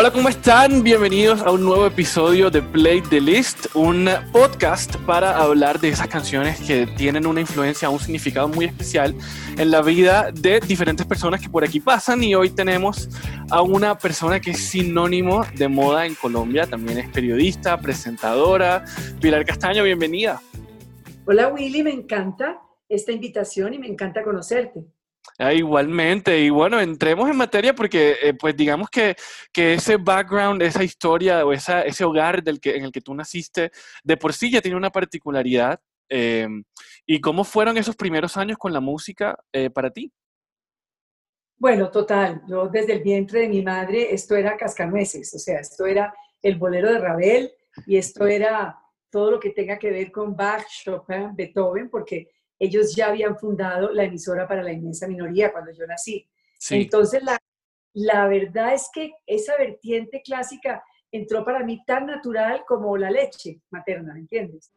Hola, ¿cómo están? Bienvenidos a un nuevo episodio de Play the List, un podcast para hablar de esas canciones que tienen una influencia, un significado muy especial en la vida de diferentes personas que por aquí pasan. Y hoy tenemos a una persona que es sinónimo de moda en Colombia, también es periodista, presentadora. Pilar Castaño, bienvenida. Hola Willy, me encanta esta invitación y me encanta conocerte. Ah, igualmente, y bueno, entremos en materia porque eh, pues digamos que, que, ese background, esa historia o esa, ese hogar del que, en el que tú naciste, de por sí ya tiene una particularidad. Em, ¿Y cómo fueron esos primeros años con la música eh, para ti? Bueno, total, yo desde el vientre de mi madre, esto era cascanueces, o sea, esto era el bolero de Ravel y esto era todo lo que tenga que ver con Bach, Chopin, Beethoven, porque ellos ya habían fundado la emisora para la inmensa minoría cuando yo nací. Entonces, la, la verdad es que esa vertiente clásica entró para mí tan natural como la leche materna, ¿entiendes?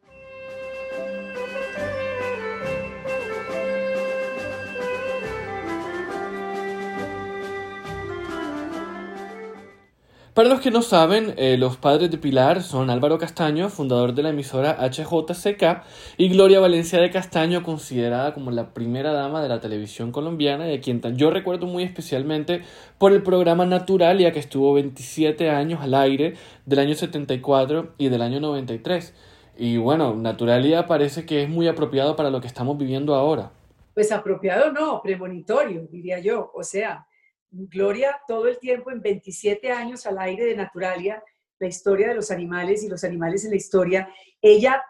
Para los que no saben, eh, los padres de Pilar son Álvaro Castaño, fundador de la emisora HJCK, y Gloria Valencia de Castaño, considerada como la primera dama de la televisión colombiana, y a quien yo recuerdo muy especialmente por el programa Naturalia, que estuvo 27 años al aire, del año 74 y del año 93. Y bueno, Naturalia parece que es muy apropiado para lo que estamos viviendo ahora. Pues apropiado no, premonitorio, diría yo. O sea, Gloria todo el tiempo en 27 años al aire de Naturalia, la historia de los animales y los animales en la historia, ella,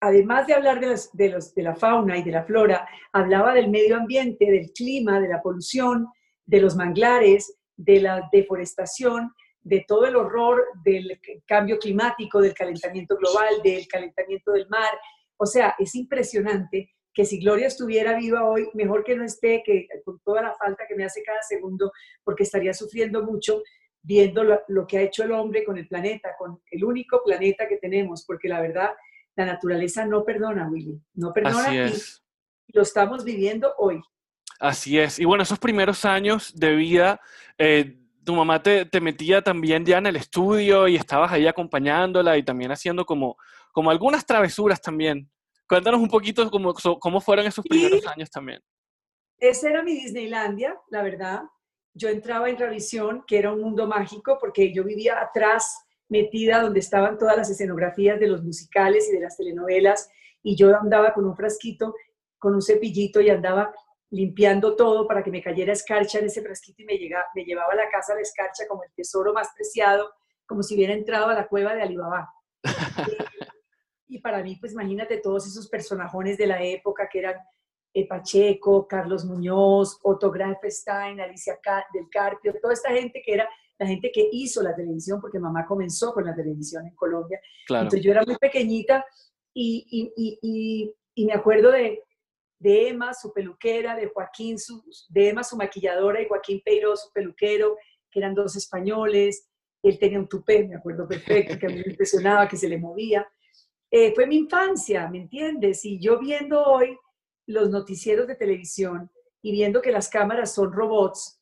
además de hablar de, los, de, los, de la fauna y de la flora, hablaba del medio ambiente, del clima, de la polución, de los manglares, de la deforestación, de todo el horror del cambio climático, del calentamiento global, del calentamiento del mar. O sea, es impresionante que si Gloria estuviera viva hoy, mejor que no esté, que con toda la falta que me hace cada segundo, porque estaría sufriendo mucho viendo lo, que ha hecho el hombre con el planeta, con el único planeta que tenemos, porque la verdad, la naturaleza no perdona, Willy, no perdona. Así es. Y lo estamos viviendo hoy. Así es. Y bueno, esos primeros años de vida, eh, tu mamá te, te, metía también ya en el estudio y estabas ahí acompañándola y también haciendo como, como algunas travesuras también. Cuéntanos un poquito cómo, cómo fueron esos primeros años también. Ese era mi Disneylandia, la verdad. Yo entraba en Revisión, que era un mundo mágico, porque yo vivía atrás, metida donde estaban todas las escenografías de los musicales y de las telenovelas, y yo andaba con un frasquito, con un cepillito y andaba limpiando todo para que me cayera escarcha en ese frasquito y me, llegaba, me llevaba a la casa la escarcha como el tesoro más preciado, como si hubiera entrado a la cueva de Alibaba. Y para mí, pues imagínate todos esos personajes de la época que eran eh, Pacheco, Carlos Muñoz, Otto Grafestein, Alicia del Carpio, toda esta gente que era la gente que hizo la televisión, porque mamá comenzó con la televisión en Colombia. Entonces yo era muy pequeñita y, y, y, y me acuerdo de, de, Emma, su peluquera, de Joaquín, su, de Emma, su maquilladora, y Joaquín Peiro, su peluquero, que eran dos españoles. Él tenía un tupé, me acuerdo perfecto, que a mí me impresionaba, que se le movía. Eh, fue mi infancia, ¿me entiendes? Y yo viendo hoy los noticieros de televisión y viendo que las cámaras son robots,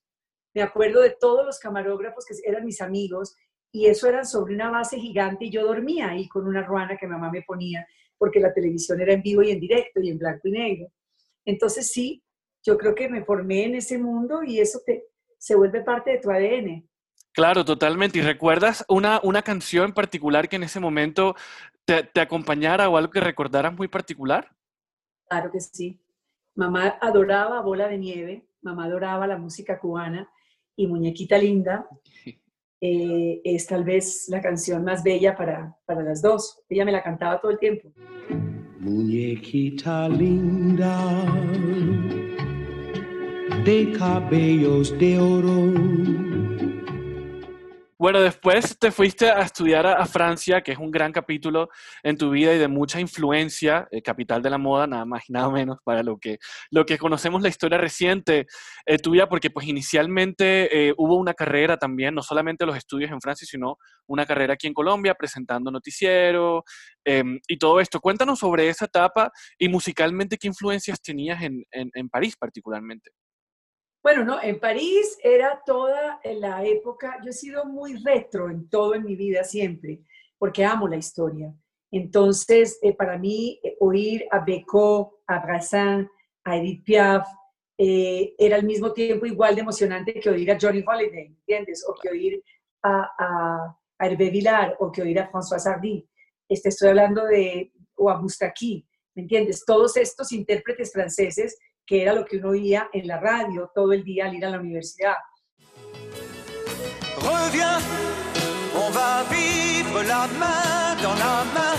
me acuerdo de todos los camarógrafos que eran mis amigos y eso era sobre una base gigante y yo dormía ahí con una ruana que mamá me ponía porque la televisión era en vivo y en directo y en blanco y negro. Entonces sí, yo creo que me formé en ese mundo y eso te, se vuelve parte de tu ADN. Claro, totalmente. ¿Y recuerdas una, una canción en particular que en ese momento te, te acompañara o algo que recordaras muy particular? Claro que sí. Mamá adoraba Bola de Nieve, mamá adoraba la música cubana y Muñequita Linda eh, es tal vez la canción más bella para, para las dos. Ella me la cantaba todo el tiempo. Muñequita linda, de cabellos de oro bueno, después te fuiste a estudiar a, Francia, que es un gran capítulo en tu vida y de mucha influencia, eh, capital de la moda, nada más y nada menos, para lo que, lo que conocemos la historia reciente eh, tuya, porque pues inicialmente eh, hubo una carrera también, no solamente los estudios en Francia, sino una carrera aquí en Colombia, presentando noticiero em, y todo esto. Cuéntanos sobre esa etapa y musicalmente qué influencias tenías en, en París particularmente. Bueno, no, en París era toda la época, yo he sido muy retro en todo en mi vida siempre, porque amo la historia. Entonces, eh, para mí, eh, oír a Becot, a Brassens, a Edith Piaf, eh, era al mismo tiempo igual de emocionante que oír a Johnny Holiday, ¿entiendes? O que oír a, a, a Hervé Villar, o que oír a François Sardy. Este, estoy hablando de, o a Moustaki, ¿me entiendes? Todos estos intérpretes franceses, que era lo que uno oía en la radio todo el día al ir a la universidad. Reviens, on va vivre la main dans la main,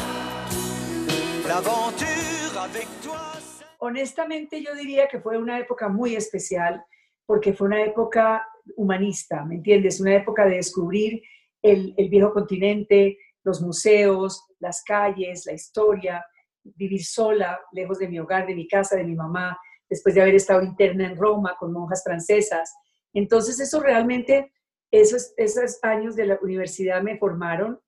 l'aventure avec toi. honestamente yo diría que fue una época muy especial porque fue una época humanista, ¿me entiendes? Una época de descubrir el, el, viejo continente, los museos, las calles, la historia, vivir sola, lejos de mi hogar, de mi casa, de mi mamá, después de haber estado interna en Roma con monjas francesas. Entonces eso realmente, esos, esos años de la universidad me formaron,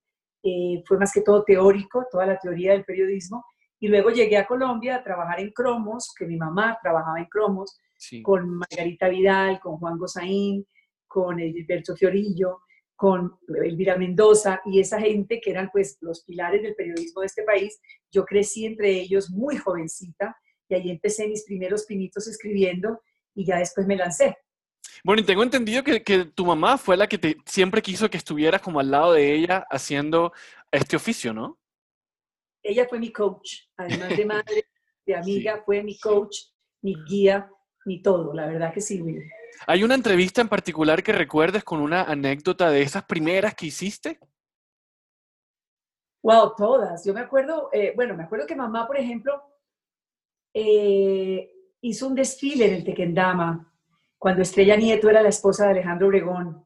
eh, fue más que todo teórico, toda la teoría del periodismo, y luego llegué a Colombia a trabajar en Cromos, que mi mamá trabajaba en Cromos, sí. con Margarita Vidal, con Juan Gozaín, con Gilberto Fiorillo, con Elvira Mendoza y esa gente que eran pues los pilares del periodismo de este país. Yo crecí entre ellos muy jovencita y ahí empecé mis primeros pinitos escribiendo y ya después me lancé. Bueno, y tengo entendido que, que tu mamá fue la que te, siempre quiso que estuvieras como al lado de ella haciendo este oficio, ¿no? ella fue mi coach, además de madre, de amiga, sí. fue mi coach, mi guía, mi todo, la verdad que sí. ¿Hay una entrevista en particular que recuerdes con una anécdota de esas primeras que hiciste? Wow, todas. Yo me acuerdo, eh, bueno, me acuerdo que mamá, por ejemplo, eh, hizo un desfile en el Tequendama, cuando Estrella Nieto era la esposa de Alejandro Obregón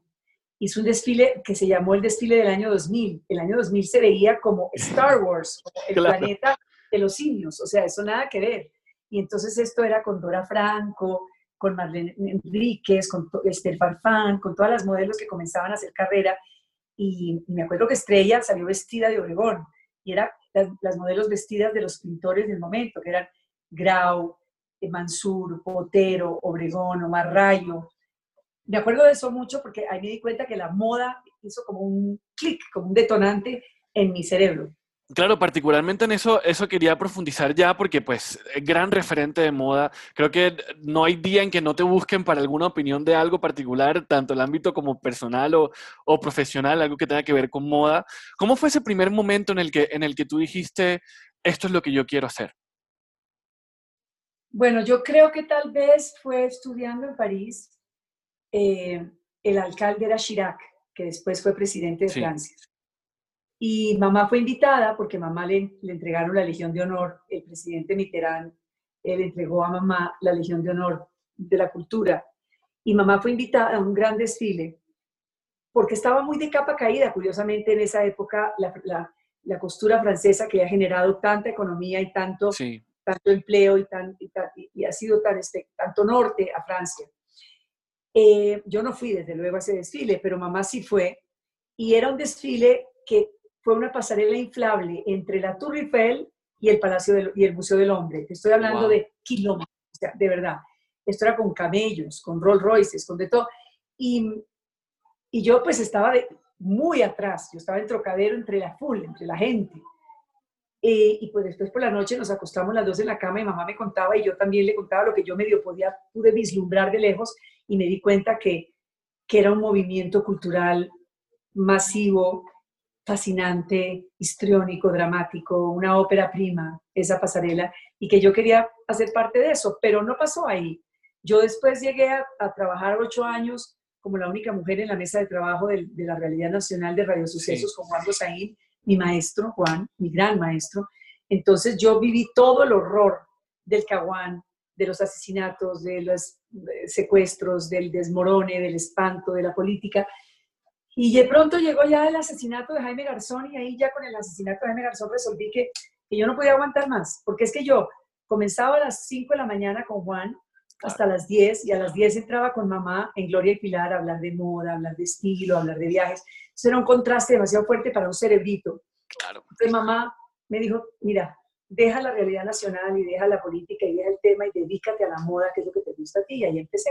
hizo un desfile que se llamó el desfile del año 2000. El año 2000 se veía como Star Wars, como el claro. planeta de los simios, o sea, eso nada que ver. Y entonces esto era con Dora Franco, con Marlene Enríquez, con Esther Farfán, con todas las modelos que comenzaban a hacer carrera. Y, y me acuerdo que Estrella salió vestida de Obregón y eran las, las, modelos vestidas de los pintores del momento, que eran Grau, Mansur, Botero, Obregón, Omar Rayo, me acuerdo de eso mucho porque ahí me di cuenta que la moda hizo como un clic, como un detonante en mi cerebro. Claro, particularmente en eso, eso quería profundizar ya porque pues gran referente de moda. Creo que no hay día en que no te busquen para alguna opinión de algo particular, tanto el ámbito como personal o, o, profesional, algo que tenga que ver con moda. ¿Cómo fue ese primer momento en el que, en el que tú dijiste, esto es lo que yo quiero hacer? Bueno, yo creo que tal vez fue estudiando en París eh, el alcalde era Chirac, que después fue presidente de sí. Francia. Y mamá fue invitada porque mamá le, le, entregaron la Legión de Honor, el presidente Mitterrand él entregó a mamá la Legión de Honor de la Cultura. Y mamá fue invitada a un gran desfile porque estaba muy de capa caída, curiosamente, en esa época, la, la, la costura francesa que ha generado tanta economía y tanto, sí. Tanto empleo y, tan, y, tan, y, ha sido tan, este, tanto norte a Francia. Eh, yo no fui desde luego a ese desfile, pero mamá sí fue. Y era un desfile que fue una pasarela inflable entre la Tour Eiffel y el Palacio del, y el Museo del Hombre. Estoy hablando wow. de kilómetros, o sea, de verdad. Esto era con camellos, con Rolls Royces, con de todo. Y, y yo pues estaba de, muy atrás, yo estaba en trocadero entre la full, entre la gente. Eh, y pues después por la noche nos acostamos las dos en la cama y mamá me contaba y yo también le contaba lo que yo medio podía, pude vislumbrar de lejos y me di cuenta que, que era un movimiento cultural masivo, fascinante, histriónico, dramático, una ópera prima, esa pasarela, y que yo quería hacer parte de eso, pero no pasó ahí. Yo después llegué a, a trabajar ocho años como la única mujer en la mesa de trabajo de, de la Realidad Nacional de Radio Sucesos sí. con Juan Gosaín, mi maestro, Juan, mi gran maestro. Entonces yo viví todo el horror del Caguán, de los asesinatos, de los secuestros, del desmorone, del espanto, de la política. Y de pronto llegó ya el asesinato de Jaime Garzón y ahí ya con el asesinato de Jaime Garzón resolví que, que yo no podía aguantar más, porque es que yo comenzaba a las 5 de la mañana con Juan hasta las 10 y a las 10 entraba con mamá en Gloria y Pilar a hablar de moda, a hablar de estilo, a hablar de viajes. Eso era un contraste demasiado fuerte para un cerebrito. Claro. Entonces mamá me dijo, mira, deja la realidad nacional y deja la política y deja el tema y dedícate a la moda, que es lo que te gusta a ti. Y ahí empecé.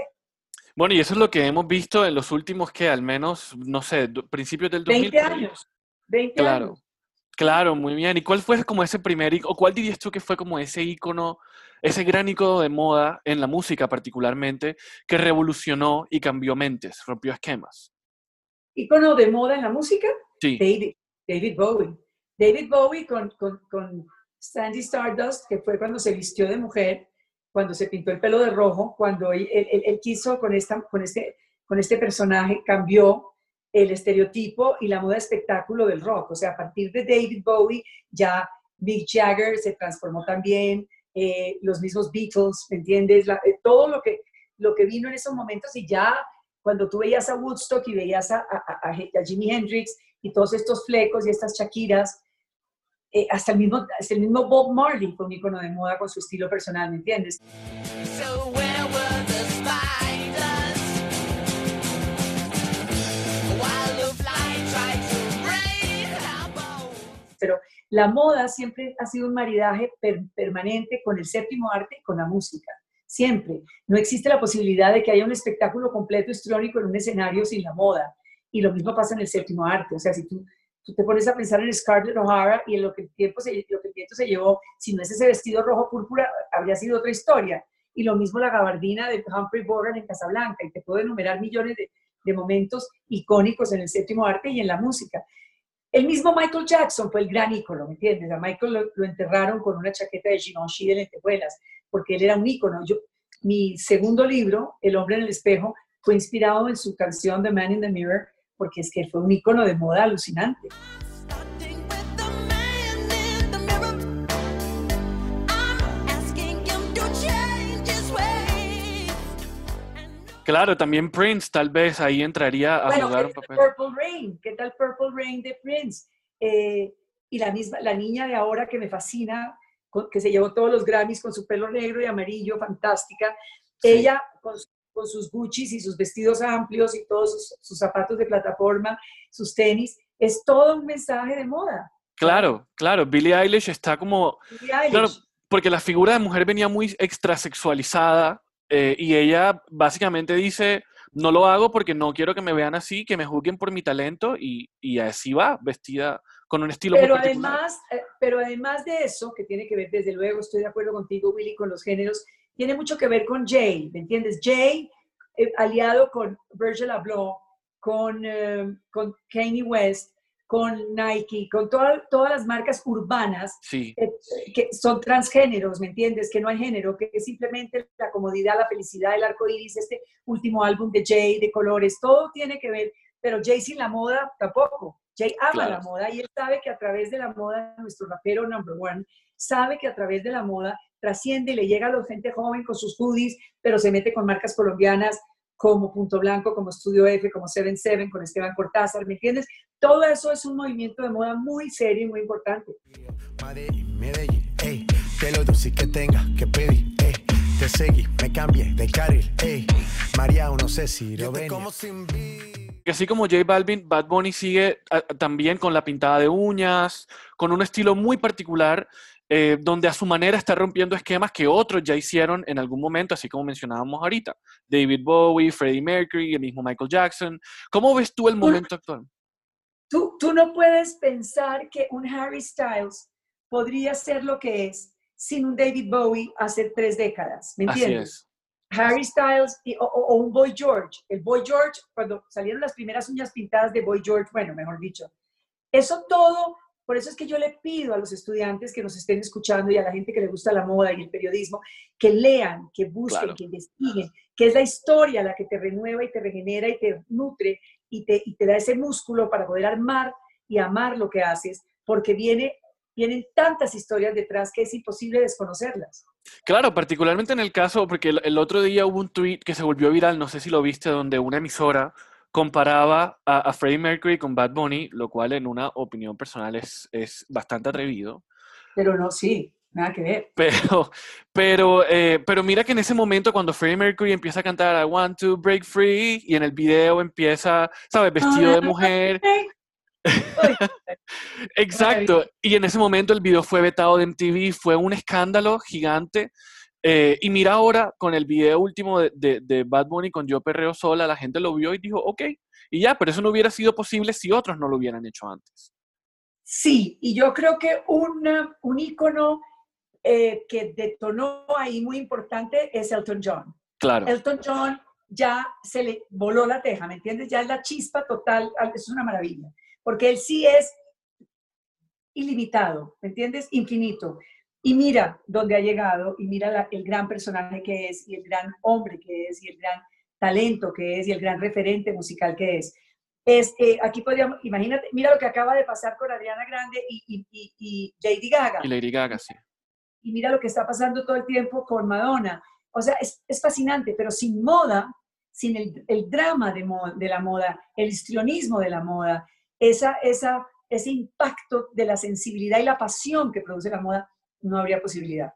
Bueno, y eso es lo que hemos visto en los últimos, que al menos, no sé, principios del 2000. 20 años. 20 Claro, años. claro, muy bien. ¿Y cuál fue como ese primer, o cuál dirías tú que fue como ese ícono, ese gran ícono de moda en la música particularmente, que revolucionó y cambió mentes, rompió esquemas? Ícono de moda en la música, Sí, David, David Bowie. David Bowie con, con, con Sandy Stardust, que fue cuando se vistió de mujer, cuando se pintó el pelo de rojo, cuando él- él- él quiso con, esta, con, este, con este personaje, cambió el estereotipo y la moda espectáculo del rock. O sea, a partir de David Bowie, ya Mick Jagger se transformó también, eh, los mismos Beatles, ¿me entiendes? Eh, todo lo que, lo que vino en esos momentos y ya cuando tú veías a Woodstock y veías a- a Jimi Hendrix y todos estos flecos y estas Shakiras, eh, hasta, el mismo, hasta el mismo Bob Marley fue un icono de moda con su estilo personal, ¿me entiendes? La moda siempre ha sido un maridaje per- permanente con el séptimo arte y con la música. Siempre. No existe la posibilidad de que haya un espectáculo completo histrónico en un escenario sin la moda. Y lo mismo pasa en el séptimo arte. O sea, si tú, te pones a pensar en Scarlett O'Hara y en lo que, el tiempo se, lo que el viento se llevó, si no es ese vestido rojo púrpura, habría sido otra historia. Y lo mismo la gabardina de Humphrey Bogart en Casablanca. Y te puedo enumerar millones de momentos icónicos en el séptimo arte y en la música. El mismo Michael Jackson fue el gran ícono, ¿me entiendes? A Michael lo, enterraron con una chaqueta de Givenchy de lentejuelas, porque él era un ícono. Yo, mi segundo libro, El hombre en el espejo, fue inspirado en su canción The Man in the Mirror, porque es que fue un ícono de moda alucinante. Claro, también Prince tal vez ahí entraría a Bueno, jugar ¿qué un tal papel. Purple Rain? ¿Qué tal Purple Rain de Prince? Eh, y la misma, la niña de ahora que me fascina, que se llevó todos los Grammys con su pelo negro y amarillo, fantástica. Sí. Ella con, con sus Gucci's y sus vestidos amplios y todos sus, sus zapatos de plataforma, sus tenis, es todo un mensaje de moda. Claro, claro, Billie Eilish está como, Billie Eilish. claro, porque la figura de mujer venía muy extrasexualizada eh, y ella básicamente dice, no lo hago porque no quiero que me vean así, que me juzguen por mi talento y, y así va, vestida con un estilo pero muy además, eh, pero además de eso, que tiene que ver, desde luego, estoy de acuerdo contigo, Willy, con los géneros, tiene mucho que ver con Jay, ¿me entiendes? Jay, eh, aliado con Virgil Abloh, con, eh, con Kanye West, con Nike, con toda- todas las marcas urbanas Sí, que son transgéneros, ¿me entiendes? Que no hay género, que es simplemente la comodidad, la felicidad, el arco iris, este último álbum de Jay, de colores, todo tiene que ver, pero Jay sin la moda tampoco. Jay ama Claro. la moda y él sabe que a través de la moda, nuestro rapero number one, sabe que a través de la moda trasciende y le llega a la gente joven con sus hoodies, pero se mete con marcas colombianas como Punto Blanco, como Estudio F, como Seven Seven, con Esteban Cortázar, ¿me entiendes? Todo eso es un movimiento de moda muy serio y muy importante. Madrid, Medellín, ey, te lo dulce que tenga que pedir, ey, te seguí, me cambié de carril, ey, María, no sé si lo ven. así como J Balvin, Bad Bunny sigue ah, también con la pintada de uñas, con un estilo muy particular, eh, donde a su manera está rompiendo esquemas que otros ya hicieron en algún momento, así como mencionábamos ahorita. David Bowie, Freddie Mercury, el mismo Michael Jackson. ¿Cómo ves tú el momento actual? Tú, tú no puedes pensar que un Harry Styles podría ser lo que es sin un David Bowie hace tres décadas, ¿me Así entiendes? es. Harry Styles y- o- o un Boy George. El Boy George, cuando salieron las primeras uñas pintadas de Boy George, bueno, mejor dicho, eso todo, por eso es que yo le pido a los estudiantes que nos estén escuchando y a la gente que le gusta la moda y el periodismo, que lean, que busquen, Claro. que investiguen, que es la historia la que te renueva y te regenera y te nutre y te, y te da ese músculo para poder armar y amar lo que haces, porque viene, vienen tantas historias detrás que es imposible desconocerlas. Claro, particularmente en el caso, porque el, el otro día hubo un tweet que se volvió viral, no sé si lo viste, donde una emisora comparaba a, a Freddie Mercury con Bad Bunny, lo cual en una opinión personal es, es bastante atrevido. Pero no, sí, nada que ver. Pero, pero, eh, pero mira que en ese momento cuando Freddie Mercury empieza a cantar I want to break free y en el video empieza, ¿sabes? Vestido de mujer. Exacto. Y en ese momento el video fue vetado de MTV, fue un escándalo gigante. Eh, y mira ahora con el video último de, de- de Bad Bunny con Yo Perreo Sola, la gente lo vio y dijo, ok, y ya, pero eso no hubiera sido posible si otros no lo hubieran hecho antes. Sí, y yo creo que una- un ícono eh, que detonó ahí muy importante es Elton John. Claro, Elton John ya se le voló la teja, ¿me entiendes? Ya es la chispa total, es una maravilla, porque él sí es ilimitado, ¿me entiendes? Infinito. Y mira dónde ha llegado, y mira la- el gran personaje que es, y el gran hombre que es, y el gran talento que es, y el gran referente musical que es. Es, eh, aquí podríamos, imagínate, mira lo que acaba de pasar con Adriana Grande y, y- y- y Lady Gaga y Lady Gaga, sí. y mira lo que está pasando todo el tiempo con Madonna. O sea, es, es fascinante, pero sin moda, sin el, el drama de, mo- de la moda, el histrionismo de la moda, esa, esa, ese impacto de la sensibilidad y la pasión que produce la moda, no habría posibilidad.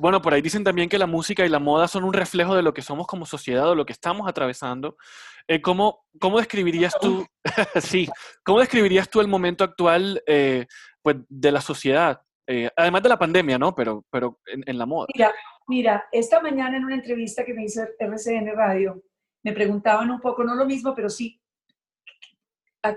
Bueno, por ahí dicen también que la música y la moda son un reflejo de lo que somos como sociedad o lo que estamos atravesando. Eh, ¿cómo, ¿Cómo describirías tú, sí, cómo describirías tú el momento actual eh, pues, de la sociedad? Eh, además de la pandemia, ¿no? Pero, pero en, en la moda. Mira, mira, esta mañana en una entrevista que me hizo RCN Radio, me preguntaban un poco, no lo mismo, pero sí, a,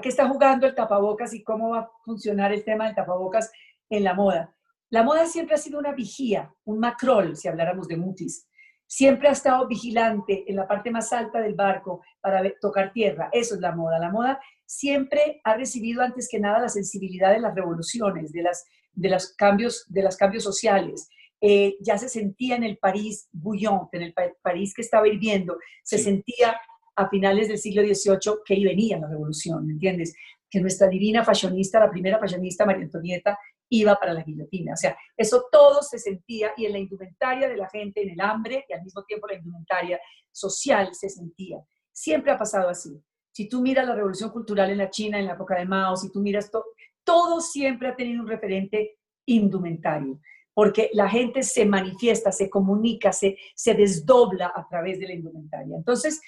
qué está jugando el tapabocas y cómo va a funcionar el tema del tapabocas en la moda. La moda siempre ha sido una vigía, un macrol, si habláramos de mutis. Siempre ha estado vigilante en la parte más alta del barco para tocar tierra. Eso es la moda. La moda siempre ha recibido antes que nada la sensibilidad de las revoluciones, de, las, de, los, cambios, de los cambios sociales. Eh, ya se sentía en el París bouillon, en el pa- París que estaba hirviendo, se Sí. sentía a finales del siglo XVIII que ahí venía la revolución, ¿me entiendes? Que nuestra divina fashionista, la primera fashionista, María Antonieta, iba para la guillotina. O sea, eso todo se sentía y en la indumentaria de la gente, en el hambre y al mismo tiempo la indumentaria social se sentía. Siempre ha pasado así. Si tú miras la revolución cultural en la China, en la época de Mao, si tú miras todo, todo siempre ha tenido un referente indumentario, porque la gente se manifiesta, se comunica, se, se desdobla a través de la indumentaria. Entonces,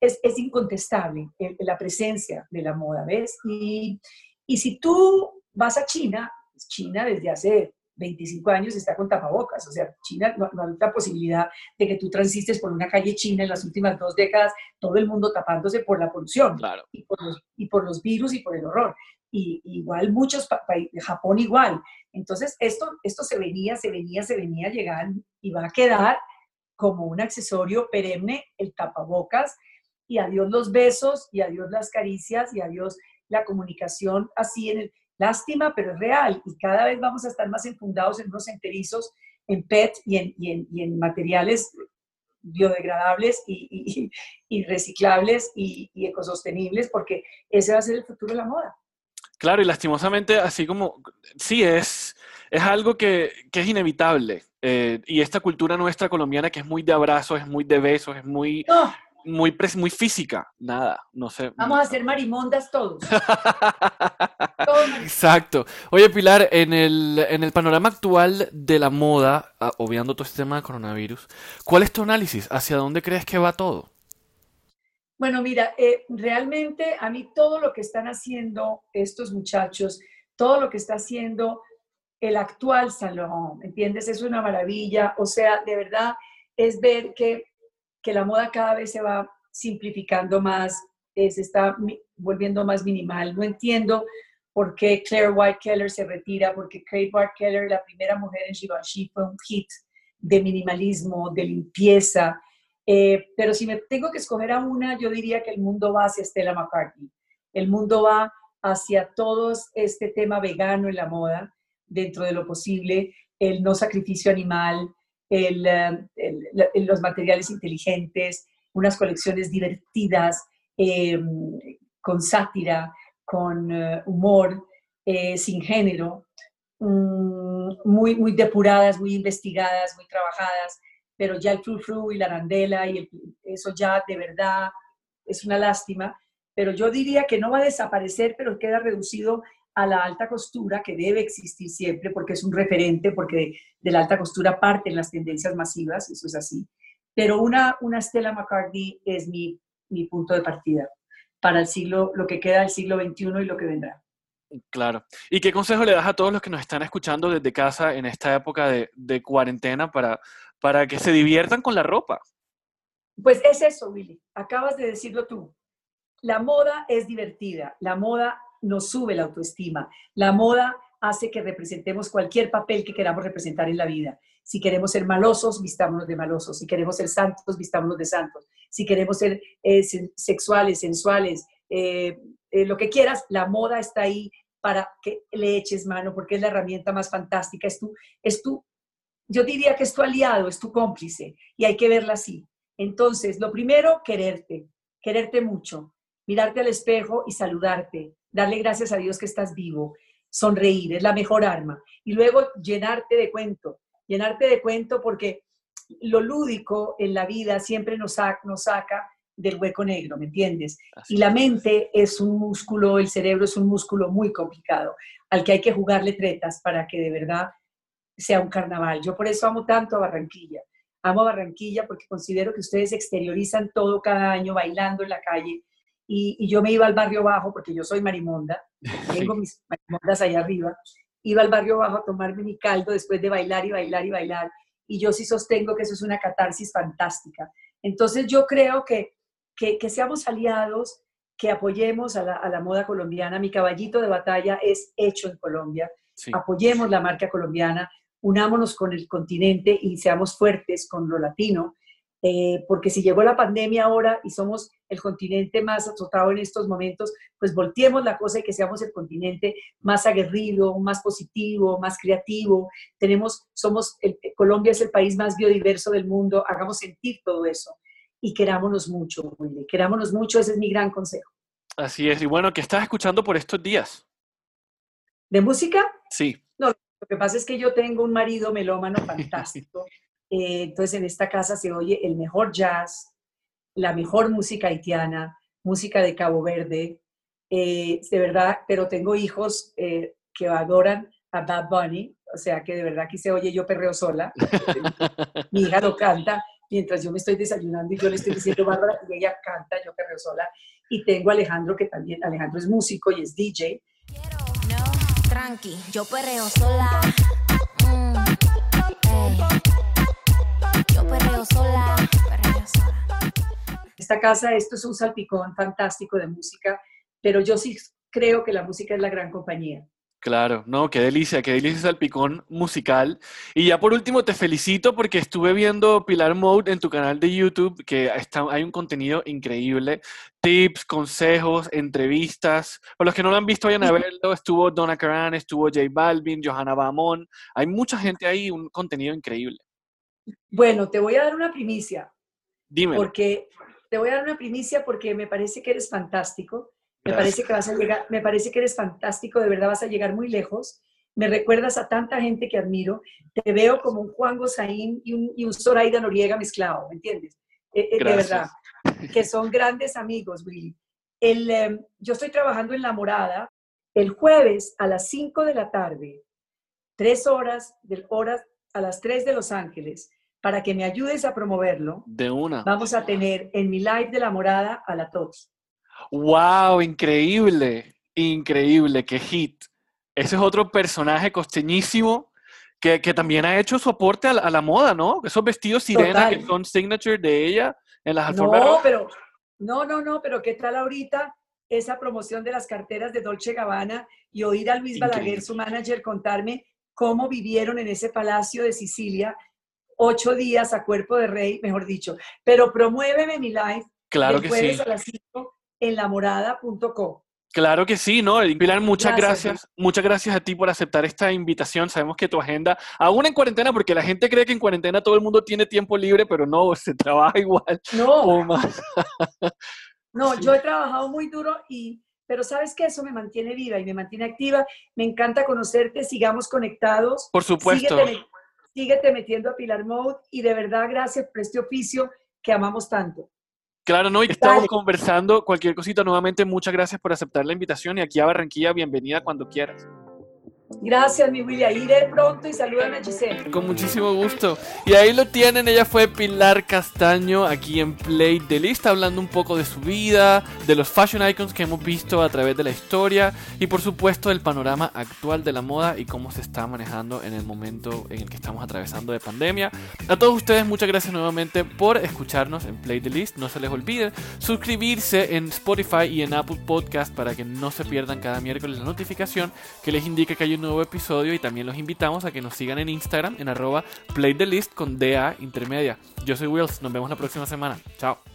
es, es incontestable la presencia de la moda, ¿ves? Y, y si tú vas a China, pues China desde hace 25 años está con tapabocas, o sea, China no, no hay la posibilidad de que tú transites por una calle china en las últimas dos décadas, todo el mundo tapándose por la polución Claro. y por los, y por los virus y por el horror. Y igual muchos países, Japón igual. Entonces, esto, esto se venía, se venía, se venía llegando y va a quedar como un accesorio perenne el tapabocas y adiós los besos y adiós las caricias y adiós la comunicación así en el lástima, pero es real y cada vez vamos a estar más enfundados en unos enterizos en PET y en, y en, y en materiales biodegradables y, y- reciclables y, y ecosostenibles porque ese va a ser el futuro de la moda. Claro, y lastimosamente, así como, sí, es, es algo que, que es inevitable. eh, y esta cultura nuestra colombiana que es muy de abrazos, es muy de besos, es muy, No, muy, muy física. Nada, no sé. vamos a ser marimondas todos. Exacto. Oye, Pilar, en el, en el panorama actual de la moda, ah, obviando todo este tema de coronavirus, ¿cuál es tu análisis? ¿Hacia dónde crees que va todo? Bueno, mira, eh, realmente a mí todo lo que están haciendo estos muchachos, todo lo que está haciendo el actual salón, ¿entiendes? Es una maravilla. O sea, de verdad es ver que, que la moda cada vez se va simplificando más, eh, se está volviendo más minimal. No entiendo por qué Claire White Keller se retira, porque Claire White Keller, la primera mujer en Givenchy, fue un hit de minimalismo, de limpieza. Eh, pero si me tengo que escoger a una, yo diría que el mundo va hacia Stella McCartney. El mundo va hacia todo este tema vegano en la moda, dentro de lo posible, el no sacrificio animal, eh, el- los materiales inteligentes, unas colecciones divertidas, eh, con sátira, con eh, humor, sin género, mm, muy, muy depuradas, muy investigadas, muy trabajadas pero ya el frou-frou y la arandela y eso ya de verdad es una lástima, pero yo diría que no va a desaparecer, pero queda reducido a la alta costura, que debe existir siempre porque es un referente, porque de, de la alta costura parten las tendencias masivas, eso es así. Pero una, una Stella McCartney es mi mi punto de partida para el siglo, lo que queda del siglo XXI y lo que vendrá. Claro. ¿Y qué consejo le das a todos los que nos están escuchando desde casa en esta época de, de cuarentena para, para que se diviertan con la ropa? Pues es eso, Willy. Acabas de decirlo tú. La moda es divertida. La moda nos sube la autoestima. La moda hace que representemos cualquier papel que queramos representar en la vida. Si queremos ser malosos, vistámonos de malosos. Si queremos ser santos, vistámonos de santos. Si queremos ser eh, sexuales, sensuales, eh, eh, lo que quieras, la moda está ahí para que le eches mano porque es la herramienta más fantástica. Es tu, es tu, yo diría que es tu aliado, es tu cómplice y hay que verla así. Entonces, lo primero, quererte, quererte mucho, mirarte al espejo y saludarte, darle gracias a Dios que estás vivo, sonreír, es la mejor arma. Y luego llenarte de cuento, llenarte de cuento porque lo lúdico en la vida siempre nos, sa- nos saca del hueco negro, ¿me entiendes? Así Y la mente es un músculo, el cerebro es un músculo muy complicado, al que hay que jugarle tretas para que de verdad sea un carnaval. Yo por eso amo tanto a Barranquilla. Amo a Barranquilla porque considero que ustedes exteriorizan todo cada año bailando en la calle. Y, y yo me iba al barrio bajo porque yo soy marimonda, tengo mis marimondas allá arriba. Iba al barrio bajo a tomarme mi caldo después de bailar y bailar y bailar. Y yo sí sostengo que eso es una catarsis fantástica. Entonces yo creo que, que, que seamos aliados, que apoyemos a la, a la moda colombiana. Mi caballito de batalla es hecho en Colombia Sí. apoyemos la marca colombiana, unámonos con el continente y seamos fuertes con lo latino, eh, porque si llegó la pandemia ahora y somos el continente más azotado en estos momentos, pues volteemos la cosa y que seamos el continente más aguerrido, más positivo, más creativo. Tenemos, somos, el- Colombia es el país más biodiverso del mundo, hagamos sentir todo eso y querámonos mucho, Willy, querámonos mucho, ese es mi gran consejo. Así es. Y bueno, ¿qué estás escuchando por estos días? ¿De música? Sí. Lo que pasa es que yo tengo un marido melómano fantástico. eh, entonces en esta casa se oye el mejor jazz, la mejor música haitiana, música de Cabo Verde, eh, de verdad, pero tengo hijos eh, que adoran a Bad Bunny, o sea que de verdad aquí se oye yo perreo sola. Mi hija lo canta mientras yo me estoy desayunando y yo le estoy diciendo Bárbara y ella canta, yo perreo sola. Y tengo a Alejandro que también, Alejandro es músico y es DJ. No, tranqui, yo perreo sola. Yo perreo sola, perreo sola. esta casa, esto es un salpicón fantástico de música, pero yo sí creo que la música es la gran compañía. Claro, no, qué delicia, qué delicia salpicón musical. Y ya por último te felicito porque estuve viendo Pilar Mode en tu canal de YouTube, que está, hay un contenido increíble, tips, consejos, entrevistas. Para los que no lo han visto, vayan a verlo. Estuvo Donna Karan, estuvo J Balvin, Johanna Bamón. Hay mucha gente ahí, un contenido increíble. Bueno, te voy a dar una primicia, Dime. porque te voy a dar una primicia porque me parece que eres fantástico, me Gracias. parece que vas a llegar, me parece que eres fantástico, de verdad vas a llegar muy lejos. Me recuerdas a tanta gente que admiro. Te veo como un Juan Gozaín y un, y un Zoraida Noriega mezclado, ¿me entiendes? Eh, eh, de verdad. que son grandes amigos, Willy. El, em, yo estoy trabajando en La Morada el jueves a las 5 de la tarde, tres horas, de, horas a las 3 de Los Ángeles, para que me ayudes a promoverlo. De una. Vamos a tener en mi live de La Morada a la Tots. ¡Wow! Increíble, increíble, qué hit. Ese es otro personaje costeñísimo que, que también ha hecho su aporte a la, a la moda, ¿no? Esos vestidos sirena que Total. son signature de ella en las alfombras No, pero, no, no, no, pero ¿qué tal ahorita esa promoción de las carteras de Dolce Gabbana y oír a Luis Balaguer, Increíble. su manager, contarme cómo vivieron en ese palacio de Sicilia ocho días a cuerpo de rey, mejor dicho. Pero promuéveme mi live Claro que jueves sí. a las 5 en lamorada.com. Claro que sí, ¿no? Pilar, muchas Gracias, gracias, muchas gracias a ti por aceptar esta invitación. Sabemos que tu agenda, aún en cuarentena, porque la gente cree que en cuarentena todo el mundo tiene tiempo libre, pero no, se trabaja igual No, o más. No, Sí. yo he trabajado muy duro y, pero sabes que eso me mantiene viva y me mantiene activa. Me encanta conocerte, sigamos conectados. Por supuesto. Síguete, síguete metiendo a Pilar Mode y de verdad gracias por este oficio que amamos tanto. Claro, ¿no? Y estamos Dale. conversando. Cualquier cosita, nuevamente, muchas gracias por aceptar la invitación. Y aquí a Barranquilla, bienvenida cuando quieras. Gracias, mi William. Iré pronto y salúdame a Giselle. Con muchísimo gusto. Y ahí lo tienen, ella fue Pilar Castaño aquí en Play de Lista, hablando un poco de su vida, de los fashion icons que hemos visto a través de la historia y por supuesto del panorama actual de la moda y cómo se está manejando en el momento en el que estamos atravesando de pandemia. A todos ustedes muchas gracias nuevamente por escucharnos en Play the List. No se les olvide suscribirse en Spotify y en Apple Podcast para que no se pierdan cada miércoles la notificación que les indique que hay un nuevo episodio y también los invitamos a que nos sigan en Instagram en arroba Play the List con DA intermedia. Yo soy Wills, nos vemos la próxima semana. Chao.